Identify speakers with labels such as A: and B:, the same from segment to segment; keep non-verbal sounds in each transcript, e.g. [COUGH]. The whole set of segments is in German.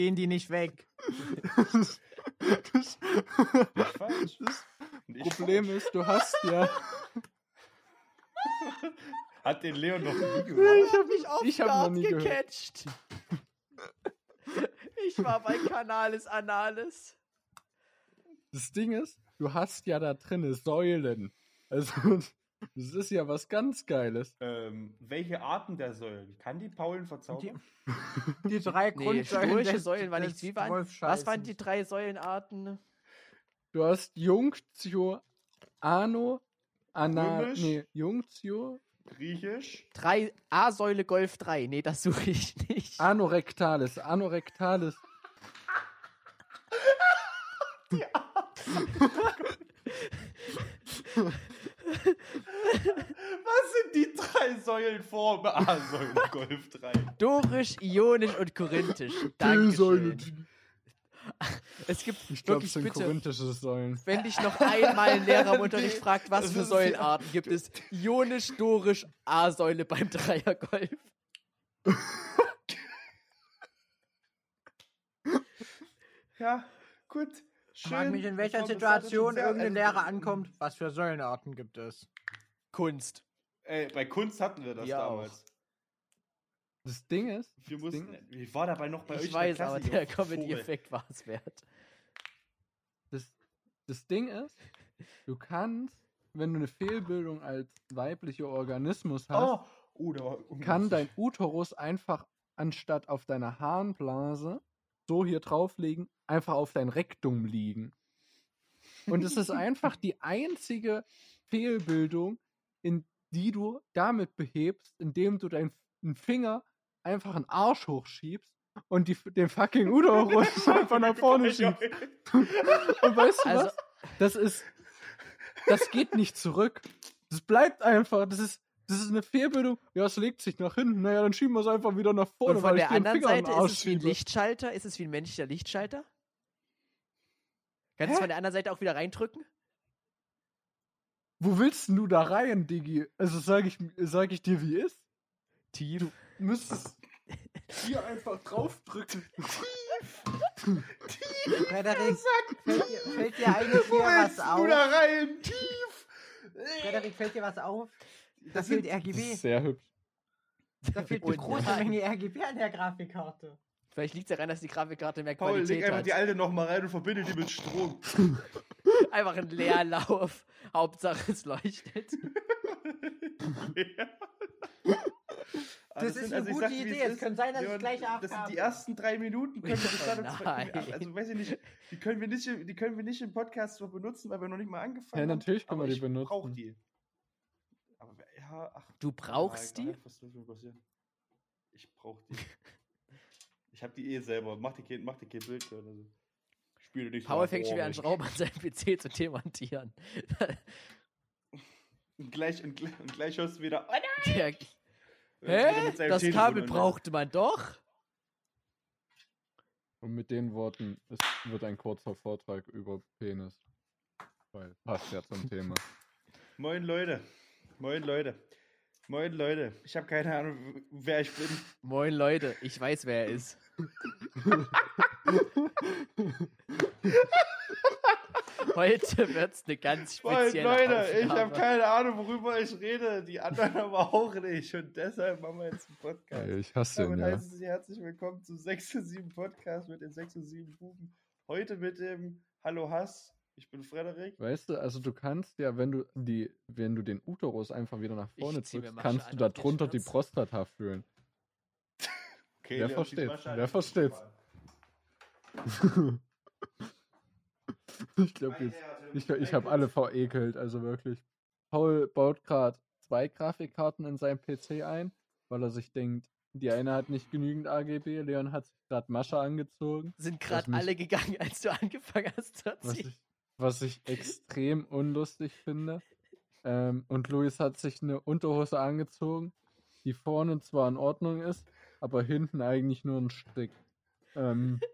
A: gehen die nicht weg.
B: das,
C: Nicht falsch.
B: das
C: Nicht
B: Problem
C: falsch.
B: ist, du hast ja.
C: Hat den Leon noch nie
A: Ich
C: gehört?
A: hab mich auf
B: Ich hab noch nie gehört.
A: gecatcht. Ich war bei Canalis Analis.
B: Das Ding ist, du hast ja da drinne Säulen. Also, das ist ja was ganz Geiles.
C: Ähm, welche Arten der Säulen? Kann die Paulen verzaubern? [LAUGHS]
A: Die drei
D: Nee,
A: Grundsäulen. des-
D: Säulen waren
A: des
D: nichts. Wie waren, was waren die drei Säulenarten?
B: Du hast Jungtio, Ano, Ana,
C: Römisch?
B: nee, Jungtio,
C: Griechisch?
D: Drei A-Säule Golf 3. Nee, das suche ich nicht.
B: Anorektalis, Anorektalis. [LAUGHS] [LAUGHS]
C: Was sind die drei Säulen vor A-Säule [LAUGHS] Golf 3?
D: Dorisch, Ionisch und Korinthisch. [LAUGHS] Dankeschön. Es gibt
B: Ich glaube,
D: wirklich
B: es sind
D: bitte,
B: korinthische Säulen.
D: wenn dich noch einmal ein Lehrer im [LAUGHS] Unterricht fragt, was für Säulenarten gibt es, Ionisch, Dorisch, A-Säule beim Dreiergolf.
C: Ja, gut.
A: Ich frage mich, in welcher Situation irgendein Lehrer ankommt. Was für Säulenarten gibt es?
D: Kunst.
C: Ey, bei Kunst hatten wir das
D: Ja,
C: damals.
B: Das Ding ist,
C: Wir
B: das
C: mussten.
B: Ding,
C: Wie war dabei noch bei euch?
D: Ich
C: in der
D: weiß,
C: Klasse,
D: aber der? Comedy-Effekt war es wert.
B: das, das Ding ist, du kannst, wenn du eine Fehlbildung als weiblicher Organismus hast,
C: Oh, oh,
B: kann dein Uterus einfach anstatt auf deiner Harnblase so hier drauflegen, einfach auf dein Rektum liegen. Und es ist [LAUGHS] einfach die einzige Fehlbildung, in die du damit behebst, indem du deinen Finger einfach einen Arsch hochschiebst und die, den fucking Uterus [LAUGHS] einfach nach vorne schiebst. [LAUGHS] Und weißt du
D: Also-
B: was? Das ist, das geht nicht zurück. Das bleibt einfach. Das ist, das ist eine Fehlbildung. Ja, es legt sich nach hinten. Naja, dann schieben wir es einfach wieder nach vorne.
D: Und von der anderen Seite ist es wie ein. Lichtschalter. Ist es wie ein menschlicher Lichtschalter? Kannst du es von der anderen Seite auch wieder reindrücken?
B: Wo willst denn du da rein, Digi? Also sag ich, sag ich dir, wie ist?
D: Tief.
B: Du müsstest hier einfach draufdrücken. [LAUGHS]
A: Frederik, fällt dir, fällt dir [LAUGHS] eigentlich hier was
C: Du
A: auf?
C: da rein, tief!
A: Frederik, fällt dir was auf? Da [LAUGHS]
C: Das
A: fehlt
B: Das
A: RGB.
B: ist sehr hübsch.
A: Da [LAUGHS] fehlt eine große
D: nein.
A: Menge RGB an der Grafikkarte.
D: Vielleicht liegt es daran, dass die Grafikkarte mehr
C: Paul, leg
D: Qualität
C: einfach
D: hat.
C: die alte nochmal rein und verbinde die mit Strom. [LAUGHS]
D: Einfach ein Leerlauf. Hauptsache es leuchtet.
C: Ah,
A: Das ist
C: sind-
A: eine
C: ich
A: gute
C: sag,
A: Idee.
C: es
A: Es kann sein, dass ich
C: Leon,
A: gleich
C: Das
A: AFK
C: sind die ersten drei Minuten, können wir
D: Nein.
C: Also weiß ich nicht, die können wir nicht, die können wir nicht im Podcast so benutzen, weil wir noch nicht mal angefangen
B: Ja,
C: haben.
B: natürlich können wir die
C: ich
B: benutzen.
C: brauch die. Ja, ach.
D: Du brauchst
C: ja,
D: die?
C: Was soll mir passieren? Ich brauch die. [LAUGHS] ich hab die eh selber. Mach die kein, mach die kein Bild oder so. Spiele nicht so
D: Paul fängt schon wieder an. Schrauben an seinem PC zu demontieren. [LAUGHS]
C: Und gleich, und, gleich- und gleich hörst du wieder. Oh nein! [LAUGHS]
D: Der, hä? Das
C: Telefon
D: Kabel brauchte man doch?
B: Und mit den Worten, es wird ein kurzer Vortrag über Penis. Weil passt ja zum Thema.
C: Moin Leute. Moin Leute. Moin Leute. Ich habe keine Ahnung, wer ich bin.
D: Moin Leute, ich weiß, wer er ist. Heute wird's eine ganz
C: Moin
D: spezielle
C: Leute, ich habe
D: Aufnahme.
C: keine Ahnung, worüber ich rede. Die anderen aber auch nicht. Und deshalb machen wir jetzt einen Podcast.
B: Ey, ich hasse den,
C: Damit
B: ja.
C: heißen Sie herzlich willkommen zu 6 zu 7 Podcast mit den 6 zu 7 Buben. Heute mit dem Hallo Hass. Ich bin Frederik.
B: Weißt du, also du kannst ja, wenn du die, wenn du den Uterus einfach wieder nach vorne drückst, kannst
D: an,
B: du da
D: ob der
B: drunter die. Prostata fühlen. [LAUGHS]
C: Okay,
B: Wer
C: an.
B: Wer versteht's? [LAUGHS] ich glaube jetzt, ich, ich habe alle verekelt, also wirklich. Paul baut gerade zwei Grafikkarten in seinem PC ein, weil er sich denkt, die eine hat nicht genügend AGB, Leon hat sich gerade Masche angezogen,
D: Sind gerade alle gegangen, [LAUGHS] als du angefangen hast zu
B: was
D: erzählen.
B: Was ich extrem unlustig finde. Ähm, und Luis hat sich eine Unterhose angezogen, die vorne zwar in Ordnung ist, aber hinten eigentlich nur ein Strick. Ähm, [LAUGHS]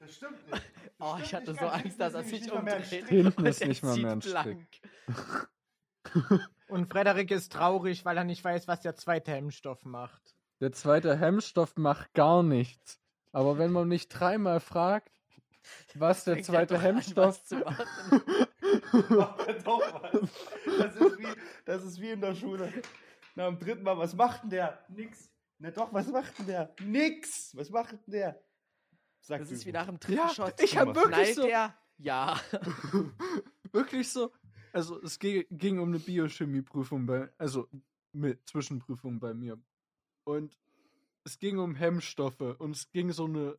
C: Das stimmt nicht.
D: Oh,
C: stimmt
D: ich hatte
C: nicht
D: so. Angst, dass er sich
C: nicht
D: umdreht.
B: Hinten
D: und
B: ist nicht mal mehr ein Strick. [LAUGHS]
A: Und Frederik ist traurig, weil er nicht weiß, was der zweite Hemmstoff macht.
B: Der zweite Hemmstoff macht gar nichts. Aber wenn man mich dreimal fragt, was der
D: Fängt er
B: zweite
D: an,
B: Hemmstoff
D: was zu machen. [LAUGHS]
C: Macht doch was. Das ist, wie, das ist wie in der Schule. Na, am dritten Mal, was macht denn der? Nix. Na doch, was macht denn der? Nix. Was macht denn der? Sag
D: Das ist wie nach dem dritten
B: Ja,
D: Shot.
B: ich hab wirklich so,
D: der? Ja. [LAUGHS]
B: wirklich so, also es ge- ging um eine Biochemieprüfung bei, also mit Zwischenprüfung bei mir. Und es ging um Hemmstoffe und es ging so eine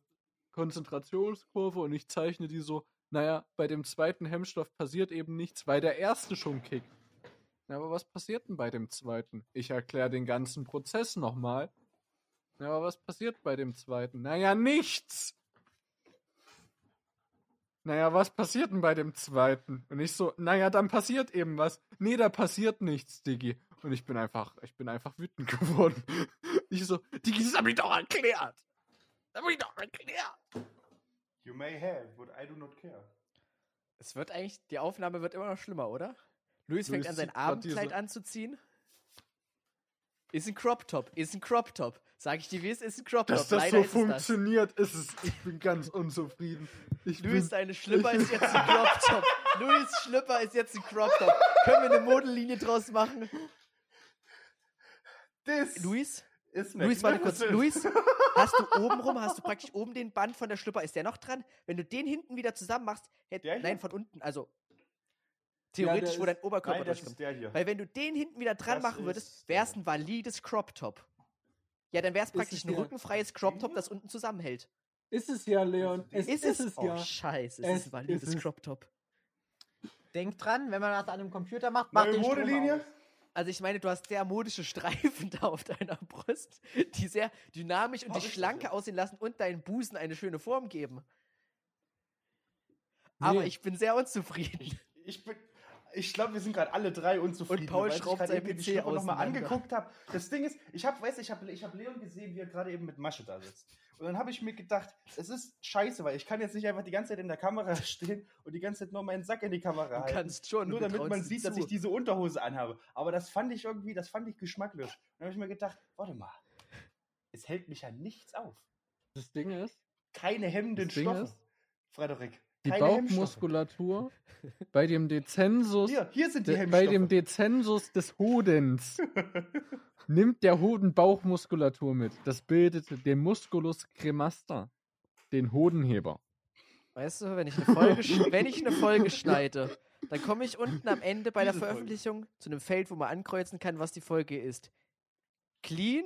B: Konzentrationskurve und ich zeichne die so, naja, bei dem zweiten Hemmstoff passiert eben nichts, weil der erste schon kickt. Ja, aber was passiert denn bei dem zweiten? Ich erkläre den ganzen Prozess nochmal. Ja, aber was passiert bei dem zweiten? Naja, nichts! Naja, was passiert denn bei dem zweiten? Und ich so, naja, dann passiert eben was. Nee, da passiert nichts, Diggi. Und ich bin einfach, ich bin einfach wütend [LAUGHS] geworden. Ich so, Diggi, das hab ich doch erklärt. Das hab ich doch erklärt.
C: You may have, but I do not care.
D: Es wird eigentlich, die Aufnahme wird immer noch schlimmer, oder? Luis fängt an, sein Abendkleid anzuziehen. Ist ein Crop Top, ist ein Crop Top. Sag ich dir, wie es ist, ein Crop Top.
B: Dass das
D: Leider
B: so
D: ist es das.
B: funktioniert, ist es. Ich bin ganz unzufrieden. Ich
D: Luis, deine Schlipper ist jetzt ein Crop Top. [LAUGHS] Luis Schlipper ist jetzt ein Crop Top. Können wir eine Modellinie draus machen?
C: Das
D: Luis?
C: Ist
D: Luis, warte kurz. Luis, [LAUGHS] hast du oben rum, hast du praktisch oben den Band von der Schlipper, ist der noch dran? Wenn du den hinten wieder zusammen machst, hätt,
C: Der hier?
D: nein, von unten, also theoretisch, wo
B: ist-
D: dein Oberkörper
C: Nein, das
D: durchkommt.
C: ist der hier.
D: Weil wenn du den hinten wieder dran
C: Das
D: machen würdest, wäre es ein valides Crop Top. Ja, dann wäre es praktisch
B: es
D: ein rückenfreies Crop Top, das unten zusammenhält.
B: ist es ja, Leon. Es
D: Ist
B: ist,
D: es?
B: es
D: oh,
B: ja.
D: scheiße, es
B: Es
D: ist ein valides
B: ist es.
D: Crop Top.
A: Denkt dran, wenn man das an einem Computer macht, macht
C: Neue
A: den Strom
C: Modelinie?
A: aus.
D: Also ich meine, du hast sehr modische Streifen [LAUGHS] da auf deiner Brust, die sehr dynamisch und
C: Hab
D: die
C: ich
D: schlanke
C: sicher.
D: aussehen lassen und deinen Busen eine schöne Form geben. Aber
B: Nee.
D: ich bin sehr unzufrieden.
C: Ich bin. Ich glaube, wir sind gerade alle drei unzufrieden.
D: Und Paul
C: ich
D: schraubt sein PC
C: Schlipper noch mal
D: auseinander.
C: angeguckt habe. Das Ding ist, ich habe, weiß, ich habe, ich habe Leon gesehen, wie er gerade eben mit Masche da sitzt. Und dann habe ich mir gedacht, es ist scheiße, weil ich kann jetzt nicht einfach die ganze Zeit in der Kamera [LAUGHS] stehen und die ganze Zeit nur meinen Sack in die Kamera
D: Du
C: halten.
D: kannst schon.
C: nur damit man sieht, dass
D: zu.
C: ich diese Unterhose anhabe. Aber das fand ich irgendwie, das fand ich geschmacklos. Dann habe ich mir gedacht, warte mal, es hält mich ja nichts auf.
B: Das Ding ist,
C: Keine hemmenden Stoffe. Frederik.
B: Die
C: keine.
B: Bauchmuskulatur bei dem Dezensus
C: Hier, hier sind die
B: De, bei dem Dezensus des Hodens [LAUGHS] nimmt der Hoden Bauchmuskulatur mit. Das bildet den Musculus cremaster, den Hodenheber.
D: Weißt du, wenn ich eine Folge, wenn ich eine Folge schneide, dann komme ich unten am Ende bei der
C: Folge.
D: Veröffentlichung zu einem Feld, wo man ankreuzen kann, was die Folge ist. Clean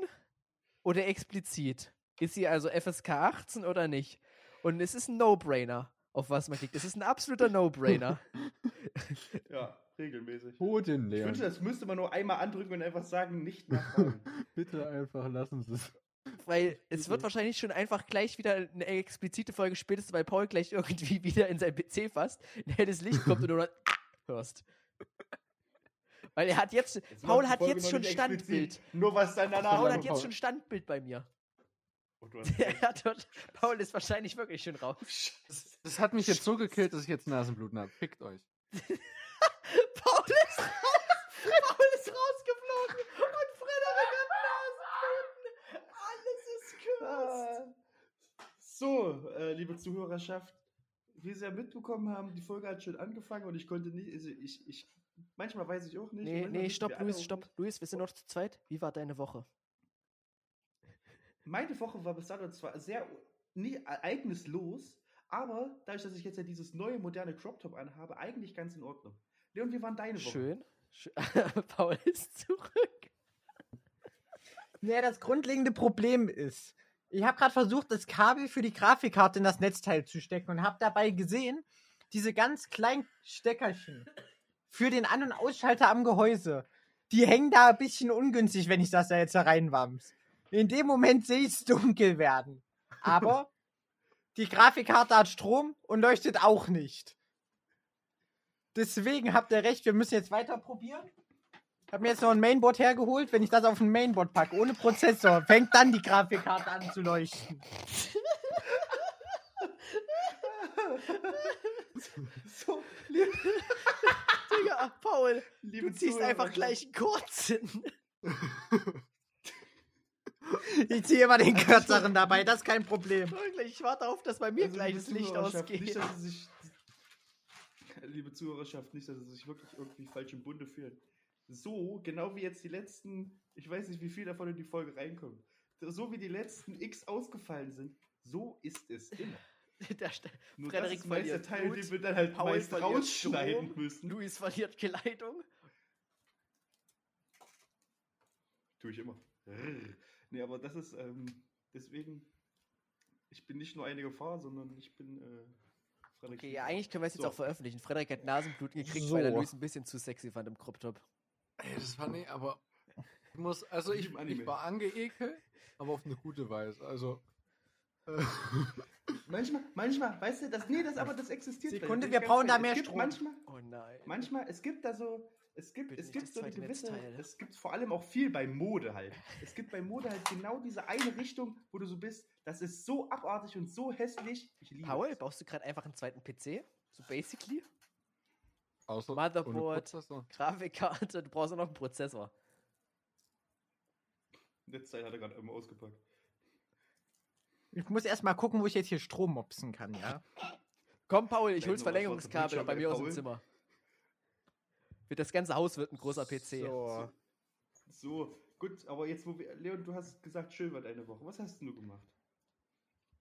D: oder explizit? Ist sie also FSK 18 oder nicht? Und es ist ein No-Brainer, auf was man klickt. Es ist ein absoluter No-Brainer. [LAUGHS]
C: Ja, regelmäßig.
B: Hoden,
C: Ich wünsche, das müsste man nur einmal andrücken und einfach sagen, nicht nachfragen. [LAUGHS]
B: Bitte einfach lassen Sie es.
D: Weil es wird wahrscheinlich schon einfach gleich wieder eine explizite Folge spätestens, weil Paul gleich irgendwie [LAUGHS] wieder in sein PC fasst, ein helles Licht kommt und du dann hörst. Weil er hat jetzt,
C: Jetzt
D: Paul hat jetzt schon Standbild.
C: explizit. Nur was dann danach
D: Paul hat jetzt
B: Paul.
D: schon Standbild bei mir.
C: Oh, du hast
D: Der hat dort, Paul ist wahrscheinlich wirklich schon raus.
B: Das, das hat mich jetzt so gekillt, dass ich jetzt Nasenbluten habe. Fickt euch. [LAUGHS]
D: Paul ist raus! Paul ist rausgeflogen! Und Frederik hat Nasenbluten! Alles ist cursed!
C: Ah. So, äh, liebe Zuhörerschaft, wie Sie ja mitbekommen haben, die Folge hat schon angefangen und ich konnte nicht, also ich, ich, manchmal weiß ich auch nicht.
D: Nee, nee, stopp, Luis, stopp. Luis, wir sind noch zu zweit. Wie war deine Woche?
C: Meine Woche war bis dato zwar sehr nie ereignislos, aber dadurch, dass ich jetzt ja dieses neue moderne Crop Top anhabe, eigentlich ganz in Ordnung. Leon, wie waren deine Woche?
D: Schön. Schö- [LAUGHS] Paul ist zurück.
A: Nee, das grundlegende Problem ist, ich habe gerade versucht, das Kabel für die Grafikkarte in das Netzteil zu stecken und habe dabei gesehen, diese ganz kleinen Steckerchen für den An- und Ausschalter am Gehäuse, die hängen da ein bisschen ungünstig, wenn ich das da jetzt da reinwamms. In dem Moment sehe ich es dunkel werden. Aber [LAUGHS] die Grafikkarte hat Strom und leuchtet auch nicht. Deswegen habt ihr recht, wir müssen jetzt weiter probieren. Ich habe mir jetzt noch ein Mainboard hergeholt. Wenn ich das auf ein Mainboard packe, ohne Prozessor, fängt dann die Grafikkarte an zu leuchten. [LAUGHS]
C: So, liebe, [LAUGHS]
D: Digga, Paul,
C: liebe
D: du ziehst einfach
C: Zuhörerschaft,
D: gleich einen kurzen. [LAUGHS]
A: Ich ziehe immer den kürzeren dabei, das ist kein Problem.
D: ich warte auf, dass bei mir
C: Also,
D: gleich das Licht ausgeht.
C: Nicht, dass sie sich, [LAUGHS] liebe Zuhörerschaft, nicht, dass sie sich wirklich irgendwie falsch im Bunde fühlen. So, genau wie jetzt die letzten, ich weiß nicht, wie viel davon in die Folge reinkommen. So wie die letzten X ausgefallen sind, so ist es immer. [LAUGHS]
D: Der St-
C: Nur
D: Frederik
C: das ist meist der Teil,
D: Blut,
C: den wir dann halt
D: Paul
C: meist rausschneiden
D: Strom,
C: müssen.
D: Luis verliert Geleitung.
C: Tue ich immer. Nee, aber das ist, ähm, deswegen, ich bin nicht nur eine Gefahr, sondern ich bin, äh, Frederik.
D: Okay, ja, eigentlich können wir es jetzt
C: So.
D: auch veröffentlichen. Frederik hat Nasenbluten gekriegt, weil er
A: So.
D: Luis ein bisschen zu sexy fand im Crop Top.
B: Ey, das war nicht, aber ich muss, also ich, ich war angeekelt, aber auf eine gute Weise. Also äh, [LAUGHS]
C: Manchmal, manchmal, weißt du, das, nee, das, aber das existiert.
A: Sekunde, wir
C: ich
A: brauchen da mehr
C: es
A: Strom.
C: Manchmal,
D: Oh nein.
C: manchmal, es gibt da so, es gibt,
D: Bitte
C: es gibt so eine gewisse,
D: Netzteil.
C: es gibt vor allem auch viel bei Mode halt. Es gibt bei Mode halt genau diese eine Richtung, wo du so bist, das ist so abartig und so hässlich. Ich liebe
D: Paul,
C: es.
D: baust du gerade einfach einen zweiten PC? So basically?
B: außer
D: Motherboard. Grafikkarte, du brauchst auch noch einen Prozessor.
C: Netzteil hat er gerade immer ausgepackt.
A: Ich muss erst mal gucken, wo ich jetzt hier Strom mopsen kann, ja?
D: Komm, Paul, ich
C: Da
D: hol's Verlängerungskabel bei mir aus dem
C: Paul.
D: Zimmer. Wird das ganze Haus wird ein großer PC.
A: So.
C: So, gut, aber jetzt, wo wir, Leon, du hast gesagt, schön war deine Woche. Was hast du gemacht?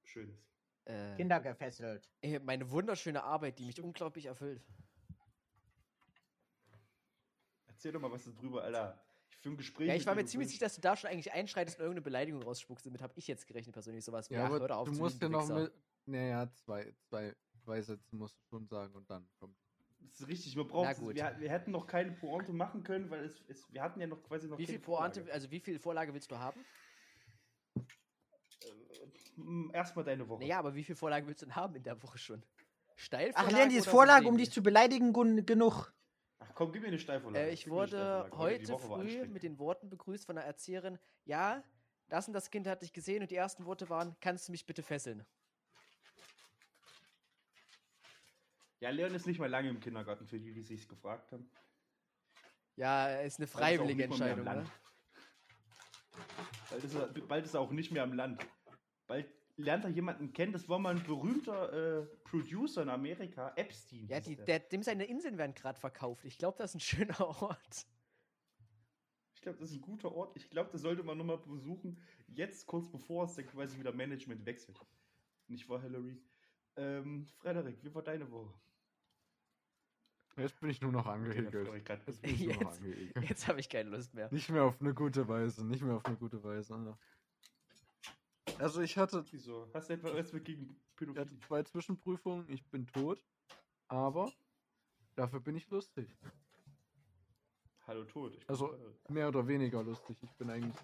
C: Schönes.
D: Äh,
A: Kinder gefesselt.
D: meine wunderschöne Arbeit, die mich unglaublich erfüllt.
C: Erzähl doch mal was darüber, Alter. Ich für ein Gespräch.
D: Ja, ich war mir ziemlich sicher, dass du da schon eigentlich einschreitest und irgendeine Beleidigung rausspuckst. Damit habe ich jetzt gerechnet, persönlich sowas. wie,
B: Ja,
D: ach,
B: aber
D: auf
B: du musst ja noch mit. Naja, zwei, zwei, zwei Sätze musst du schon sagen und dann kommt.
C: Das ist richtig, wir brauchen wir, wir hätten noch keine Pointe machen können, weil es, es wir hatten ja noch quasi noch
D: Wie viel Pointe,
C: Vorlage.
D: also wie viel Vorlage willst du haben?
C: Äh, Erstmal deine Woche.
D: Naja, aber wie viel Vorlage willst du denn haben in der Woche schon? Steil
A: Ach, die ist Vorlage, um dich zu beleidigen, genug.
C: Ach komm, gib mir eine Steilvorlage.
D: Äh, ich wurde
C: Steilvorlage.
D: heute früh mit den Worten begrüßt von einer Erzieherin. Ja, das und das Kind hat dich gesehen und die ersten Worte waren, kannst du mich bitte fesseln?
C: Ja, Leon ist nicht mal lange im Kindergarten, für die, die sich gefragt haben.
D: Ja, ist eine
C: ist
D: freiwillige
C: am
D: Entscheidung, ne?
C: Bald ist, er, bald ist er auch nicht mehr am Land. Bald lernt er jemanden kennen, das war mal ein berühmter äh, Producer in Amerika, Epstein.
D: Ja, die,
C: der.
D: der, dem seine Inseln werden gerade verkauft. Ich glaube, das ist ein schöner Ort.
C: Ich glaube, das ist ein guter Ort. Ich glaube, das sollte man nochmal besuchen. Jetzt, kurz bevor es dann quasi wieder Management wechselt. Nicht wahr, Hillary? Ähm, Frederik, wie war deine Woche?
B: Jetzt bin ich nur noch angeekelt. Jetzt
D: Jetzt-. Jetzt habe ich keine Lust mehr.
B: Nicht mehr auf eine gute Weise, nicht mehr auf eine gute Weise. Alter. Also ich hatte,
C: Wieso? Hast du etwa was gegen
B: ich hatte
C: Pädophilie?
B: zwei Zwischenprüfungen, ich bin tot, aber dafür bin ich lustig.
C: Hallo bin
B: Also
C: äh,
B: mehr oder weniger lustig. Ich bin eigentlich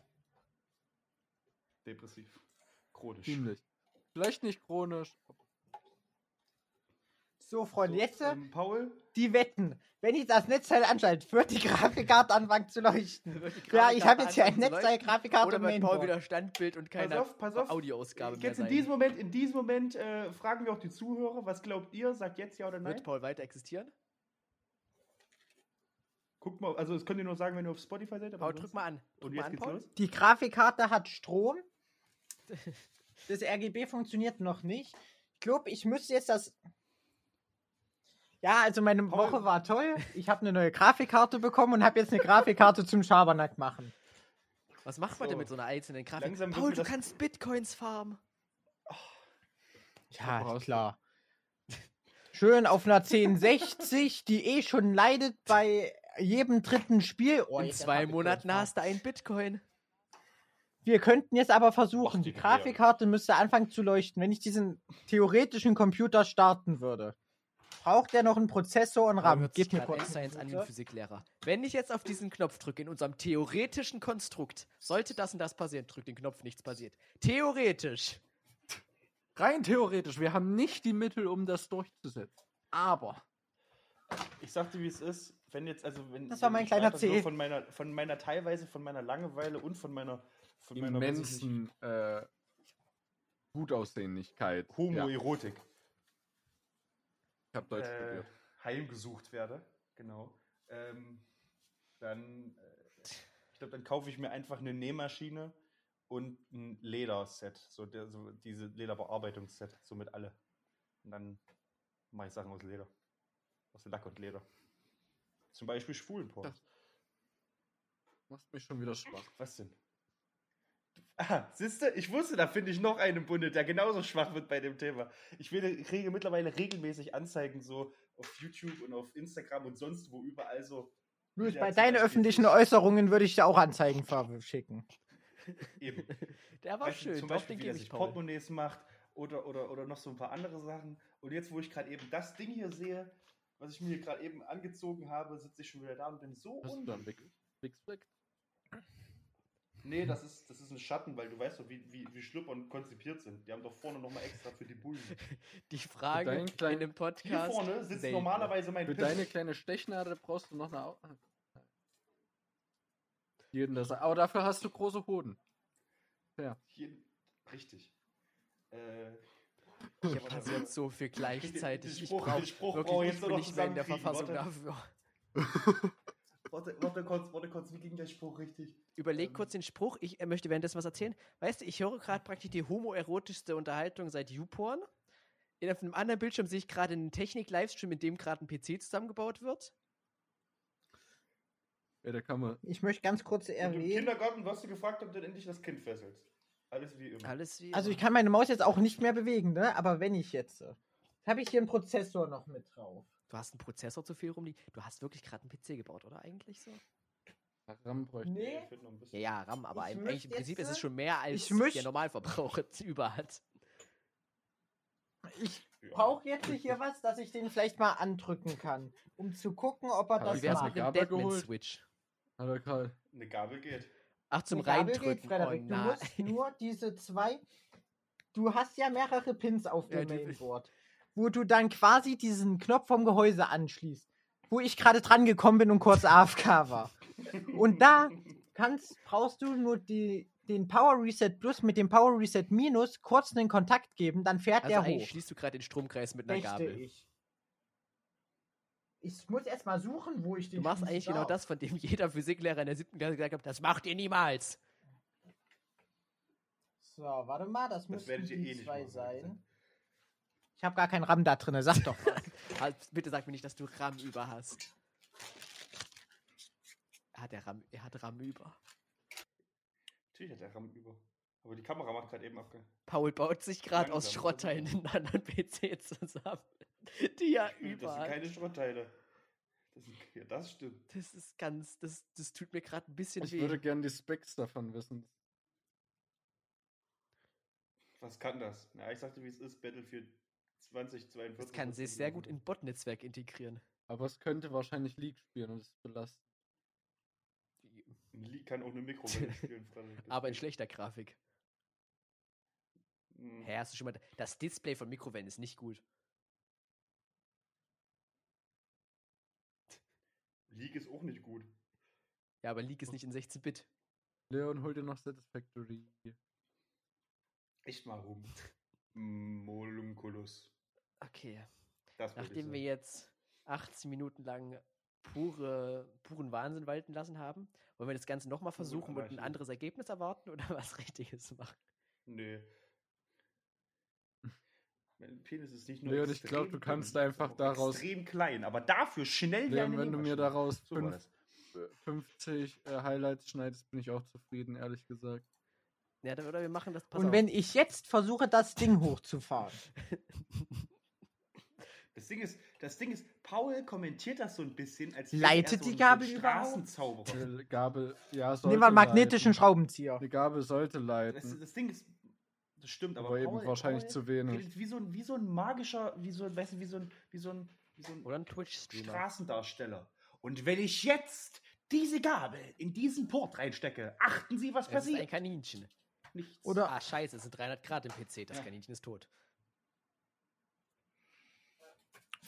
C: depressiv. Chronisch.
B: ziemlich. Vielleicht nicht chronisch.
A: So, Freunde,
C: So,
A: jetzt äh,
C: ähm, Paul,
A: die Wetten. Wenn ich das Netzteil anschalte, wird die Grafikkarte anfangen zu leuchten. Ja, ich habe jetzt hier ein
D: anfangen zu
A: Netzteil,
D: leuchten?
A: Grafikkarte
D: Oder
A: und
D: wird Paul wieder Standbild und keine
C: pass auf, pass auf.
D: Audioausgabe mehr
C: Jetzt in diesem Moment, in diesem Moment äh, fragen wir auch die Zuhörer, was glaubt ihr? Sagt jetzt ja oder nein?
D: Wird Paul weiter existieren?
C: Guckt mal, also das könnt ihr nur sagen, wenn ihr auf Spotify seid. aber
D: Paul, drück mal an. Drück
C: Und jetzt
D: an,
C: geht's
D: Paul.
C: los.
A: Die Grafikkarte hat Strom. [LAUGHS] Das RGB funktioniert noch nicht. Ich glaube, ich müsste jetzt das. Ja, also meine
C: Paul.
A: Woche war toll. Ich habe eine neue Grafikkarte bekommen und habe jetzt eine Grafikkarte zum Schabernack machen.
D: Was macht man
C: So.
D: denn mit so einer einzelnen Grafik?
C: Langsam wird
D: Paul, du kannst Bitcoins farmen.
A: Ja,
B: brauchst-
A: klar. Schön auf einer 1060, die eh schon leidet bei jedem dritten Spiel. Oh,
D: In zwei Monaten hast du ein Bitcoin.
A: Wir könnten jetzt aber versuchen, die
C: den
A: Grafikkarte müsste anfangen zu leuchten, wenn ich diesen theoretischen Computer starten würde. Braucht der noch einen Prozessor und RAM? Gib mir kurz.
D: eins eins an ein Physiklehrer. Wenn ich jetzt auf diesen Knopf drücke in unserem theoretischen Konstrukt, sollte das und das passieren, drück den Knopf, nichts passiert. Theoretisch.
B: Rein theoretisch, wir haben nicht die Mittel, um das durchzusetzen. Aber
C: Ich sagte, wie es ist. Wenn jetzt, also wenn
A: Das war mein
C: ich
A: kleiner C.
C: Von meiner, von meiner teilweise von meiner Langeweile und von meiner, von meiner
B: immensen äh, Gutaussehnlichkeit. Ja,
C: Homoerotik
B: ich habe Deutsch
C: äh,
B: studiert.
C: heimgesucht werde. Genau. Ähm, dann, äh, ich glaube, dann kaufe ich mir einfach eine Nähmaschine und ein Lederset, so, der, so diese Lederbearbeitungsset, so mit alle. Und dann mache ich Sachen aus Leder. Aus Lack und Leder. Zum Beispiel Schwulenporn.
B: Das- Machst mich schon wieder schwach.
C: Was denn? Ah, siehste, ich wusste, da finde ich noch einen Bunde, der genauso schwach wird bei dem Thema. Ich will- kriege mittlerweile regelmäßig Anzeigen so auf YouTube und auf Instagram und sonst wo überall so. Ja,
A: bei
C: zum
A: deinen öffentlichen
C: ich-
A: Äußerungen würde ich dir auch Anzeigen verschicken. [LAUGHS]
C: Eben.
D: Der war
C: Weißt du,
D: schön,
C: zum
D: doch,
C: Beispiel, wie er sich. Portemonnaies macht oder, oder, oder noch so ein paar andere Sachen. Und jetzt, wo ich gerade eben das Ding hier sehe, was ich mir hier gerade eben angezogen habe, sitze ich schon wieder da und bin so
B: Hast du
C: unglücklich.
B: Big, Big Fleck?
C: Nee, das ist, das ist ein Schatten, weil du weißt doch, wie, wie, wie Schluppern konzipiert sind. Die haben doch vorne nochmal extra für die Bullen. [LAUGHS]
D: Die Frage
B: deinen
D: in
B: kleinen-
D: dem
C: Hier
D: Podcast.
C: vorne sitzt
D: selten.
C: normalerweise mein
B: Für
C: Pimmel.
B: deine kleine Stechnadel brauchst du noch eine Au. Hier der Sa Aber dafür hast du große Hoden.
C: Hier, richtig. Äh,
D: Ich habe das jetzt so viel [LAUGHS] gleichzeitig.
C: Den
D: Ich
C: Spruch-
D: brauche wirklich
C: ich
D: ich
C: jetzt
D: nicht mehr in der. Verfassung
C: Warte.
D: dafür. [LAUGHS]
C: warte, warte kurz, warte kurz, wie ging der Spruch richtig?
D: Überleg
C: Ähm.
D: kurz den Spruch. Ich äh, möchte währenddessen was erzählen. Weißt du, ich höre gerade praktisch die homoerotischste Unterhaltung seit YouPorn. In auf einem anderen Bildschirm sehe ich gerade einen Technik-Livestream, in dem gerade ein PC zusammengebaut wird.
B: Ja, da kann man.
A: Ich möchte ganz kurz
C: Und im
A: erwähnen.
C: Kindergarten wirst du gefragt, ob du endlich das Kind fesselst. Alles wie immer.
D: Alles wie.
A: Also ich
D: immer.
A: kann meine Maus jetzt auch nicht mehr bewegen, ne? Aber wenn ich jetzt. äh, Habe ich hier einen Prozessor noch mit drauf.
D: Du hast einen Prozessor zu viel rumliegen. Du hast wirklich gerade einen PC gebaut, oder eigentlich so?
B: RAM bräuchte.
A: Nee.
C: fehlt noch ein bisschen.
D: Ja, ja, RAM, aber
A: Ich
D: im- eigentlich im Prinzip ist es schon mehr, als
A: ich
D: der Normalverbraucher [LAUGHS] über hat.
A: Ich
C: Ja.
A: brauche jetzt hier was, dass ich den vielleicht mal andrücken kann, um zu gucken, ob er
B: Aber
A: das
D: Wie wär's
B: mal
D: mit
A: macht.
D: dem
B: Gabel geholt?
D: Switch?
B: Hallo Karl.
C: Eine Gabel geht.
D: Ach, zum
A: Eine Gabel
D: Reindrücken.
A: geht, Frederik.
D: oh
A: du
D: nein.
A: musst nur diese zwei. Du hast ja mehrere Pins auf
D: Ja,
A: dem
D: die-
A: Mainboard, wo du dann quasi diesen Knopf vom Gehäuse anschließt, wo ich gerade dran gekommen bin und kurz AFK war. Und da kannst, brauchst du nur die, den Power Reset Plus mit dem Power Reset Minus kurz einen Kontakt geben, dann fährt
D: Also
A: der
D: eigentlich
A: hoch.
D: schließt du gerade den Stromkreis mit einer
A: Möchte
D: Gabel.
A: ich. Ich muss erst mal suchen, wo ich den
D: Du machst eigentlich genau das, von dem jeder Physiklehrer in der siebten Klasse gesagt hat, das macht ihr niemals.
A: So, warte mal, das,
C: Das
A: müssen die
C: eh nicht
A: zwei
C: machen,
A: sein. Ich habe gar keinen RAM da drin, sag doch mal. [LAUGHS]
D: Halt, bitte sag mir nicht, dass du RAM über hast. Er hat, der RAM, er hat RAM über.
C: Natürlich hat der RAM über. Aber die Kamera macht gerade eben abge.
D: Paul baut sich gerade aus. Schrottteilen einen anderen PC zusammen, [LAUGHS] die er
C: Das sind
D: über
C: keine Schrottteile. Das, sind, ja, das stimmt.
D: Das ist ganz, das, das tut mir gerade ein bisschen
B: Ich
D: weh.
B: würde gerne die Specs davon wissen.
C: Was kann das? Na, ich sagte, wie es ist. Battlefield 2042.
D: Das kann sich sehr gut in Botnetzwerk integrieren.
B: Aber es könnte wahrscheinlich League spielen und es belasten.
C: Ein League kann auch eine Mikrowelle [LAUGHS] spielen. Das
D: Aber in schlechter Grafik.
C: Hm.
D: Hä, hast du schon mal. Das Display von Mikrowellen ist nicht gut.
C: League ist auch nicht gut.
D: Ja, aber League ist nicht in 16-Bit.
B: Leon, hol dir noch Satisfactory.
C: Echt mal rum. Molunculus.
D: Okay. Nachdem wir jetzt 18 Minuten lang pure, puren Wahnsinn walten lassen haben, wollen wir das Ganze nochmal versuchen und ein anderes Ergebnis erwarten oder [LAUGHS] was Richtiges machen?
C: Nee. Mein Penis ist nicht nur.
B: Leon, ich glaub,
C: extrem
B: du kannst einfach daraus-
C: Extrem klein, aber dafür schnell wie
B: Leon,
C: eine
B: wenn du mir daraus
C: So
B: fünf,
C: das.
B: äh, 50 äh, Highlights schneidest, bin ich auch zufrieden, ehrlich gesagt.
D: Ja, dann, oder wir machen das. Pass
A: Und
D: auf.
A: wenn ich jetzt versuche, das Ding hochzufahren. [LAUGHS]
C: Das Ding ist, das Ding ist, Paul kommentiert das so ein bisschen, als
A: Leitet
C: er so
A: die Gabel
C: so? Straßenzauberer.
B: Äh, Gabel, ja, sollte
A: Nehmen wir einen magnetischen
B: leiten.
A: Schraubenzieher.
B: Die Gabel sollte
C: Das,
B: leiten,
C: das Ding ist, das stimmt, aber,
B: aber eben
C: Paul,
B: wahrscheinlich
C: Paul
B: zu wenig.
C: wie so ein, wie so ein magischer, wie so, ein- weißt du, wie so ein, wie so ein, wie so ein
D: oder ein Twitch-Streamer.
C: Straßendarsteller. Und wenn ich jetzt diese Gabel in diesen Port reinstecke, achten Sie, was
D: Es ist ein
C: passiert?
D: Kaninchen.
C: Nichts.
A: Oder
D: Ah, scheiße, es sind 300 Grad im PC. Das
C: Ja.
D: Kaninchen ist tot.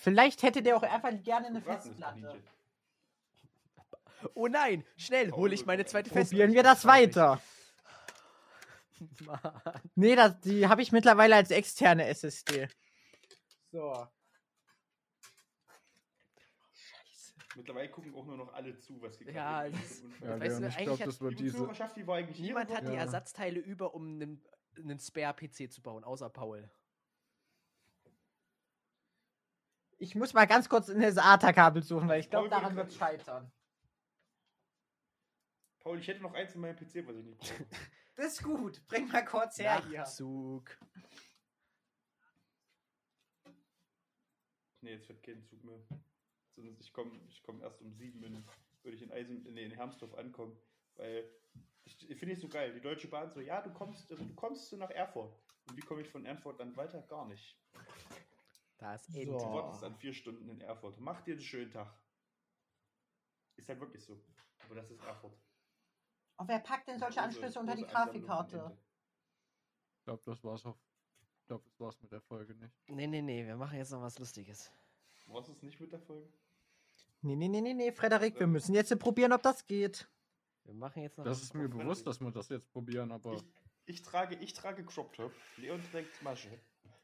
A: Vielleicht hätte der auch einfach gerne eine Festplatte.
D: Oh nein, schnell, hole ich meine zweite Festplatte.
A: Probieren wir das weiter. [LAUGHS]
D: Mann.
A: Nee, das, die habe ich mittlerweile als externe SSD. So.
C: Mittlerweile gucken auch nur noch alle zu, was geklaut
D: Ja,
C: Und-
B: Ja,
D: Weißt du,
B: ich
D: eigentlich
B: glaube, das wird
C: Die
B: diese.
C: Die war
D: Niemand hat die
B: Ja.
D: Ersatzteile über, um einen, einen Spare-PC zu bauen, außer Paul.
A: Ich muss mal ganz kurz in das ATA-Kabel suchen, weil ich glaube, daran wird scheitern.
C: Paul, ich hätte noch eins in meinem PC, was ich nicht brauche. [LAUGHS]
A: Das ist gut. Bring mal kurz her hier.
D: Nachzug.
C: Nee, jetzt wird kein Zug mehr. Sonst ich komme ich komm erst um sieben in, würde ich in Eisen, nee, in Hermsdorf ankommen. Weil ich, ich finde es so geil. Die Deutsche Bahn so, ja, du kommst, also du kommst so nach Erfurt. Und wie komme ich von Erfurt dann weiter? Gar nicht.
D: Da ist
A: So.
C: Du wartest dann vier Stunden in Erfurt. Mach dir einen schönen Tag. Ist halt wirklich so. Aber das ist Erfurt.
A: Oh, wer packt denn solche Anschlüsse unter die Grafikkarte?
B: Ich glaube, das war's auch. Ich glaube, das war's mit der Folge nicht.
D: Nee, nee, nee, wir machen jetzt noch was Lustiges.
C: Warst du es nicht mit der Folge?
A: Nee, nee, nee, nee, nee, Frederik, wir müssen jetzt probieren, ob das geht.
D: Wir machen jetzt noch
B: Das
D: was.
B: ist mir bewusst, dass wir das jetzt probieren, aber
C: Ich, ich trage, ich trage Crop Top. Leon trägt Masche.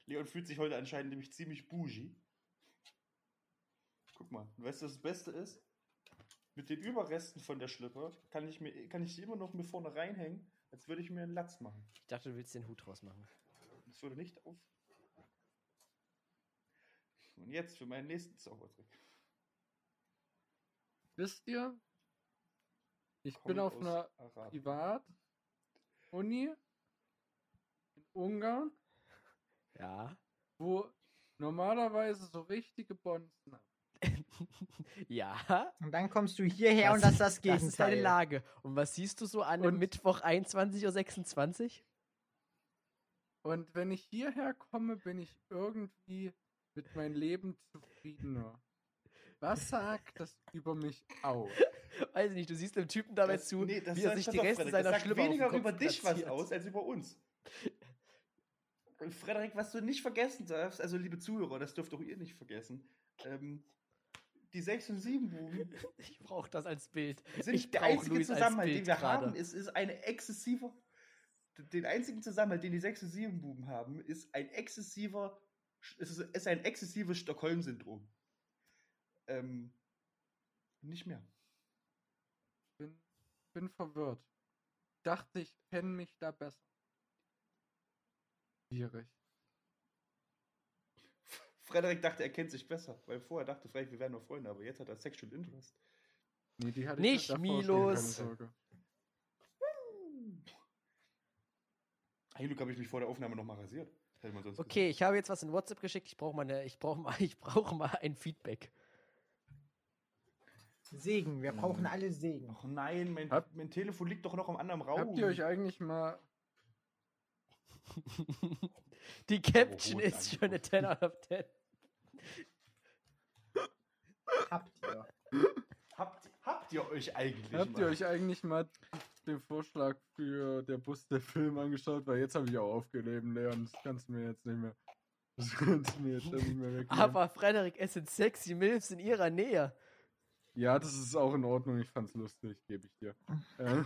C: Leon fühlt sich heute anscheinend nämlich ziemlich bougie. Guck mal, weißt du, was das Beste ist? Mit den Überresten von der Schlippe kann ich, mir, kann ich die immer noch mir vorne reinhängen, als würde ich mir einen Latz machen.
D: Ich dachte, du willst den Hut draus machen.
C: Das würde nicht auf. Und jetzt für meinen nächsten Zaubertrick.
B: wisst ihr, ich
C: Komm
B: bin auf einer
C: Arabien.
B: Privat-Uni in Ungarn,
D: Ja.
B: wo normalerweise so richtige Bonzen [LAUGHS]
D: ja.
A: Und dann kommst du hierher
D: Das
A: und das ist
D: ist-
A: das
D: Das ist deine
A: Gegenteil.
D: Lage. Und was siehst du so an
B: Und-
D: Mittwoch 21.26 Uhr?
B: Und wenn ich hierher komme, bin ich irgendwie mit meinem Leben zufriedener. Was sagt das über mich aus? [LAUGHS]
D: Weiß ich nicht, du siehst dem Typen dabei
C: Das-
D: zu,
C: nee, das
D: wie er sich die Reste seiner den
C: weniger
D: Kopf
C: über dich was aus, als über uns. [LAUGHS] Und Frederik, was du nicht vergessen darfst, also liebe Zuhörer, das dürft auch ihr nicht vergessen, ähm, die 6 und 7 Buben [LAUGHS]
D: Ich brauche das als Bild.
C: sind
D: Ich
C: der einzige
D: Luis
C: Zusammenhalt, den wir
D: gerade.
C: haben, ist, ist eine exzessive, den einzigen Zusammenhalt, den die 6 und 7 Buben haben, ist ein exzessiver, es ist, ist ein exzessives Stockholm-Syndrom. Ähm, nicht mehr.
B: Bin, bin verwirrt. Dachte, ich kenne mich da besser. Schwierig.
C: Frederik dachte, er kennt sich besser, weil vorher dachte Frederik, wir wären nur Freunde, aber jetzt hat er Sexual Interest.
B: Nee, die hatte
D: Nicht,
B: ich
D: Milos.
C: Ein Glück habe ich mich vor der Aufnahme nochmal rasiert. Das hätte man sonst
D: Okay, ich habe jetzt was in WhatsApp geschickt. Ich brauche mal, eine- ich brauche mal, [LAUGHS] ich brauche mal ein Feedback.
A: Segen, wir brauchen alle Segen.
C: Ach nein, mein,
B: Hab-
C: mein Telefon liegt doch noch im anderen Raum.
B: Habt ihr euch eigentlich mal. [LAUGHS]
D: Die Caption
C: Oh,
D: ist schon eine 10 out of 10.
A: Habt ihr.
C: habt, habt ihr euch eigentlich
B: Habt
C: mal?
B: ihr euch eigentlich mal den Vorschlag für der Bus der Film angeschaut? Weil jetzt habe ich auch aufgelebt, Leon. Das kannst du mir jetzt nicht mehr. Das kannst du mir jetzt nicht mehr wegnehmen.
D: Aber Frederik, es sind sexy Milfs in ihrer Nähe.
B: Ja, das ist auch in Ordnung. Ich fand's lustig, gebe ich dir. Äh,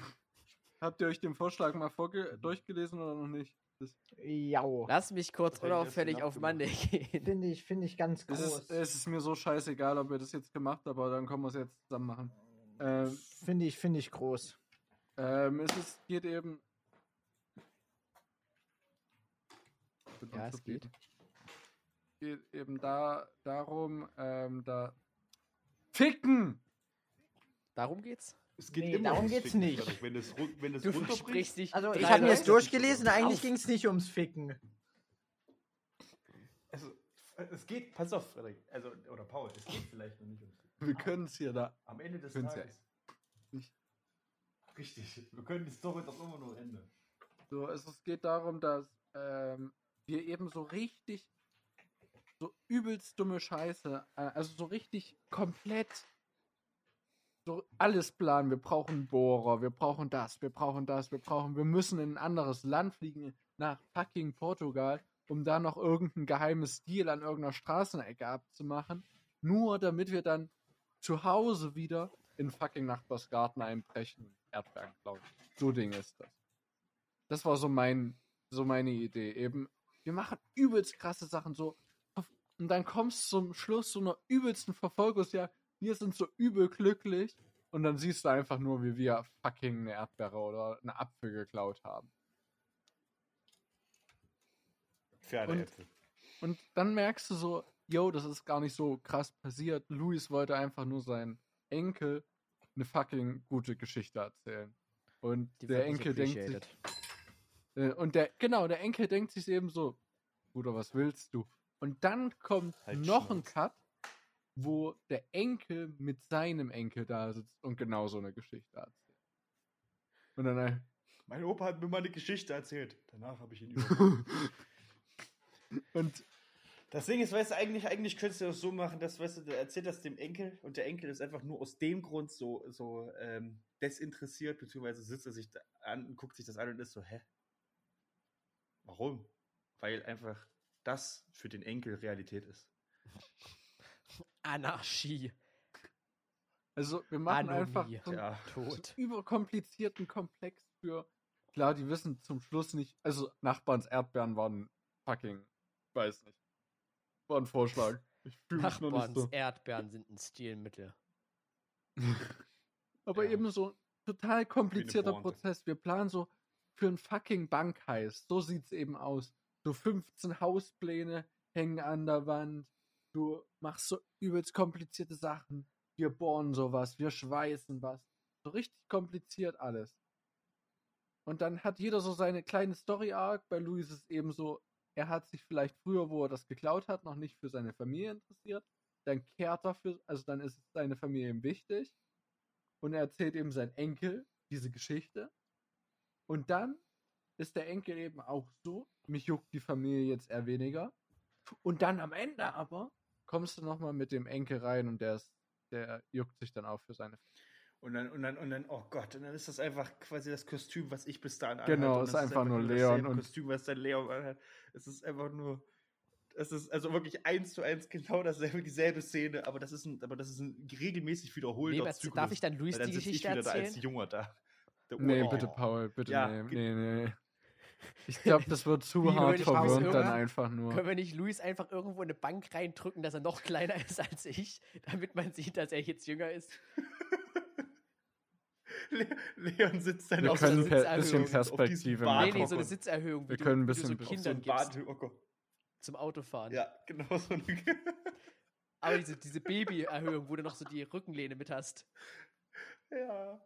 B: habt ihr euch den Vorschlag mal vorge durchgelesen oder noch nicht?
A: Jau.
D: Lass mich kurz unauffällig auf
C: abgemacht.
D: Monday gehen.
A: Finde ich, finde ich ganz
B: es,
A: groß.
B: ist, es ist mir so scheißegal, ob ihr das jetzt gemacht habt, aber dann können wir es jetzt zusammen machen. Ähm,
A: Finde ich, finde ich groß.
B: ähm, es ist, geht eben.
D: Ja, es geht.
B: verbieten. Geht eben da darum, ähm, da. Ficken!
D: Darum geht's?
C: Es geht
A: Nee,
C: immer
A: darum geht's
C: Ficken,
A: nicht.
C: Wenn run- wenn das
D: Du
C: runterbrichst,
D: versprichst dich.
A: Also, ich habe mir jetzt durchgelesen, eigentlich ging es nicht ums Ficken.
C: Also, es geht, pass auf, Frederik, also, oder Paul, es geht vielleicht noch nicht ums Ficken.
B: Wir können es hier da.
C: Am Ende des
B: ja
C: Tages.
B: nicht.
C: Richtig, wir können die Story doch immer nur ändern.
B: So, es, es geht darum, dass ähm, wir eben so richtig, so übelst dumme Scheiße, äh, also so richtig komplett so alles planen. Wir brauchen Bohrer, wir brauchen das, wir brauchen das, wir brauchen, wir müssen in ein anderes Land fliegen, nach fucking Portugal, um da noch irgendein geheimes Deal an irgendeiner Straßenecke abzumachen, nur damit wir dann zu Hause wieder in fucking Nachbarsgarten einbrechen und Erdbeeren klauen. So Ding ist das. Das war so mein, so meine Idee. Eben, wir machen übelst krasse Sachen so. Und dann kommst du zum Schluss so einer übelsten Verfolgungsjagd wir sind so übel glücklich. Und dann siehst du einfach nur, wie wir fucking eine Erdbeere oder eine Apfel geklaut haben.
C: Pferdeäpfel.
B: Und dann merkst du so, yo, das ist gar nicht so krass passiert. Luis wollte einfach nur seinen Enkel eine fucking gute Geschichte erzählen. Und
D: Die
B: der Enkel denkt sich, äh, und der, genau, der Enkel denkt sich eben so, Bruder, was willst du? Und dann kommt
C: Halt
B: noch ein
C: Schnauze.
B: Cut, wo der Enkel mit seinem Enkel da sitzt und genau so eine Geschichte erzählt. Und dann,
C: Mein Opa hat mir mal eine Geschichte erzählt. Danach habe ich ihn über. [LAUGHS]
B: und
C: Das Ding ist, weißt du, eigentlich, eigentlich könntest du das so machen, dass, weißt du, du erzählst das dem Enkel und der Enkel ist einfach nur aus dem Grund so, so ähm, desinteressiert, beziehungsweise sitzt er sich da an und guckt sich das an und ist so, hä? Warum? Weil einfach das für den Enkel Realität ist.
D: Anarchie.
B: also wir machen einfach
D: Anomie.
B: so, einen-
C: Ja.
B: so überkomplizierten Komplex für. Klar, die wissen zum Schluss nicht. Also Nachbarns Erdbeeren waren fucking, weiß nicht. War ein Vorschlag. Ich fühle mich noch nicht
D: Nachbarns
B: so.
D: Erdbeeren sind ein Stilmittel. [LAUGHS]
B: Aber
C: Ja.
B: eben so total komplizierter. Prozess. Wir planen so für ein fucking Bankheist. So sieht's eben aus. So 15 Hauspläne hängen an der Wand. Du machst so übelst komplizierte Sachen. Wir bohren sowas, wir schweißen was. So richtig kompliziert alles. Und dann hat jeder so seine kleine Story-Arc. Bei Luis ist eben so, er hat sich vielleicht früher, wo er das geklaut hat, noch nicht für seine Familie interessiert. Dann kehrt er für, also dann ist seine Familie ihm wichtig und er erzählt eben sein Enkel diese Geschichte. Und dann ist der Enkel eben auch so, mich juckt die Familie jetzt eher weniger. Und dann am Ende aber kommst du nochmal mit dem Enkel rein und der ist, der juckt sich dann auch für seine
C: Und dann, und dann, und dann, oh Gott, und dann ist das einfach quasi das Kostüm, was ich bis dahin
B: Genau,
C: anhatte. Und
B: ist
C: das
B: einfach nur Leon und-
C: Kostüm, was dann Leon anhat. Es ist einfach nur, es ist also wirklich eins zu eins genau dasselbe, dieselbe Szene, aber das ist ein, aber das ist ein regelmäßig wiederholender
D: Weber,
C: Zyklus.
D: darf ich dann Luis
C: dann
D: die Geschichte
C: ich wieder da als
D: erzählen?
C: Junger da. Der
B: Nee, bitte. Paul, bitte,
C: Ja,
B: nee, nee, nee. Ich glaube, das wird zu
D: Wie,
B: hart
D: wenn ich Paul
B: verwirrend dann einfach nur.
D: Können wir nicht Luis einfach irgendwo in eine Bank reindrücken, dass er noch kleiner [LAUGHS] ist als ich, damit man sieht, dass er jetzt jünger ist?
C: Le Leon sitzt dann
B: Wir
C: auf
B: können
C: so
B: per
C: einer
B: bisschen Perspektive
C: Bad
D: Nee, nee, so eine. Sitzerhöhung, wie
B: Wir
D: du,
B: können ein
D: du so
B: bisschen-
C: so
D: Kindern
C: einem
D: gibst
C: Badhocker.
D: zum Autofahren.
C: Ja, genau so eine. [LAUGHS]
D: Aber diese, diese Babyerhöhung, wo du noch so die Rückenlehne mit hast.
C: ja,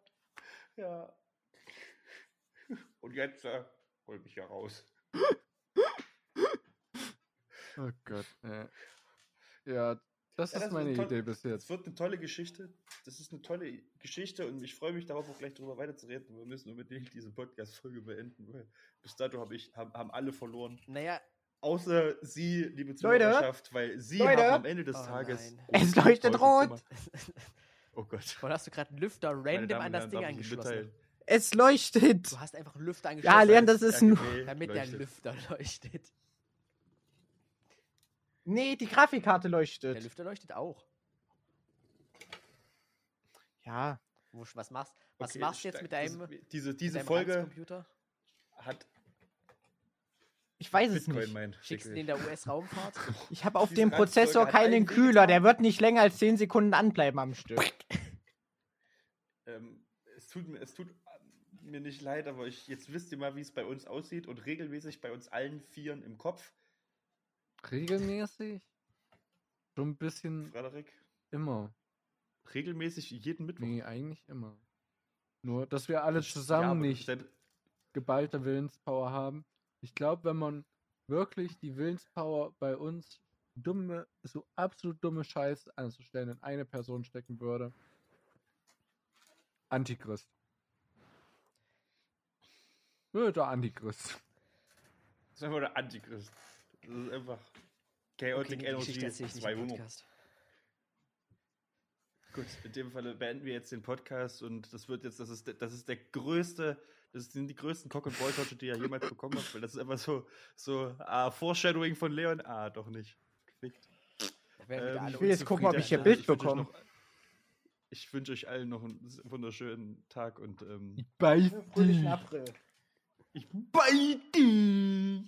C: ja. Und jetzt äh, hol mich ja raus.
B: Oh Gott, ja. Ja, das
C: Ja,
B: ist
C: das
B: meine
C: ist toll.
B: Idee bis
C: Es
B: jetzt.
C: wird eine tolle Geschichte. Das ist eine tolle Geschichte und ich freue mich darauf, auch gleich darüber weiterzureden. Wir müssen unbedingt diese Podcast-Folge beenden, weil bis dato hab ich, haben, haben alle verloren.
D: Naja,
C: Außer Sie, liebe
A: Leute?
C: Zuhörerschaft, weil Sie
A: Leute?
C: haben am Ende des
D: Oh
C: Tages.
D: nein.
A: Es leuchtet rot.
C: Oh Gott.
D: oder hast du gerade einen Lüfter
C: Meine
D: random
C: Damen
D: an das Ding angeschlossen?
A: Es leuchtet.
D: Du hast einfach einen Lüfter angeschlossen.
A: Ja, Leon, das ist ein.
D: Damit der
C: leuchtet.
D: Lüfter leuchtet.
A: Nee, die Grafikkarte
D: Der
A: leuchtet.
D: Lüfter leuchtet auch.
A: Ja.
D: Was machst, was
C: Okay,
D: machst du jetzt mit deinem,
C: Diese,
D: mit
C: diese
D: deinem
C: Folge hat
A: Ich weiß es
C: Bitcoin
A: nicht.
C: mein.
D: Schickst du den der US-Raumfahrt? [LAUGHS]
A: Ich habe auf
C: Diese
A: dem Prozessor keinen
C: einen
A: Kühler. Der wird nicht länger als 10 Sekunden anbleiben am Stück.
C: Ähm, es, tut mir, es tut mir nicht leid, aber ich, jetzt wisst ihr mal, wie es bei uns aussieht und regelmäßig bei uns allen Vieren im Kopf.
B: Regelmäßig? So ein bisschen
C: Frederik,
B: immer.
C: regelmäßig jeden Mittwoch.
B: Nee, eigentlich immer. Nur, dass wir alle
C: Ja,
B: zusammen
C: aber
B: nicht geballte Willenspower haben. Ich glaube, wenn man wirklich die Willenspower bei uns dumme, so absolut dumme Scheiße anzustellen in eine Person stecken würde. Antichrist. Ja, der Antichrist.
C: Das ist einfach der Antichrist. Das ist einfach
D: Okay,
C: Chaotic
D: Geschichte
C: Energy
D: erzähl ich nicht im
C: 2.0.
D: Podcast.
C: Gut, in dem Falle beenden wir jetzt den Podcast und das wird jetzt, das ist, der- das ist der größte, das sind die größten Cock and Ball Touch, die er jemals bekommen hat, weil das ist einfach so, so, ah, Foreshadowing von Leon, ah, doch nicht. Gefickt. Ähm,
A: ich will jetzt gucken, ob ich hier. Bild bekomme.
C: Ich wünsche euch allen noch einen wunderschönen Tag und ähm,
B: Beiß
A: Fröhlichen April.
C: Ich beiß dich.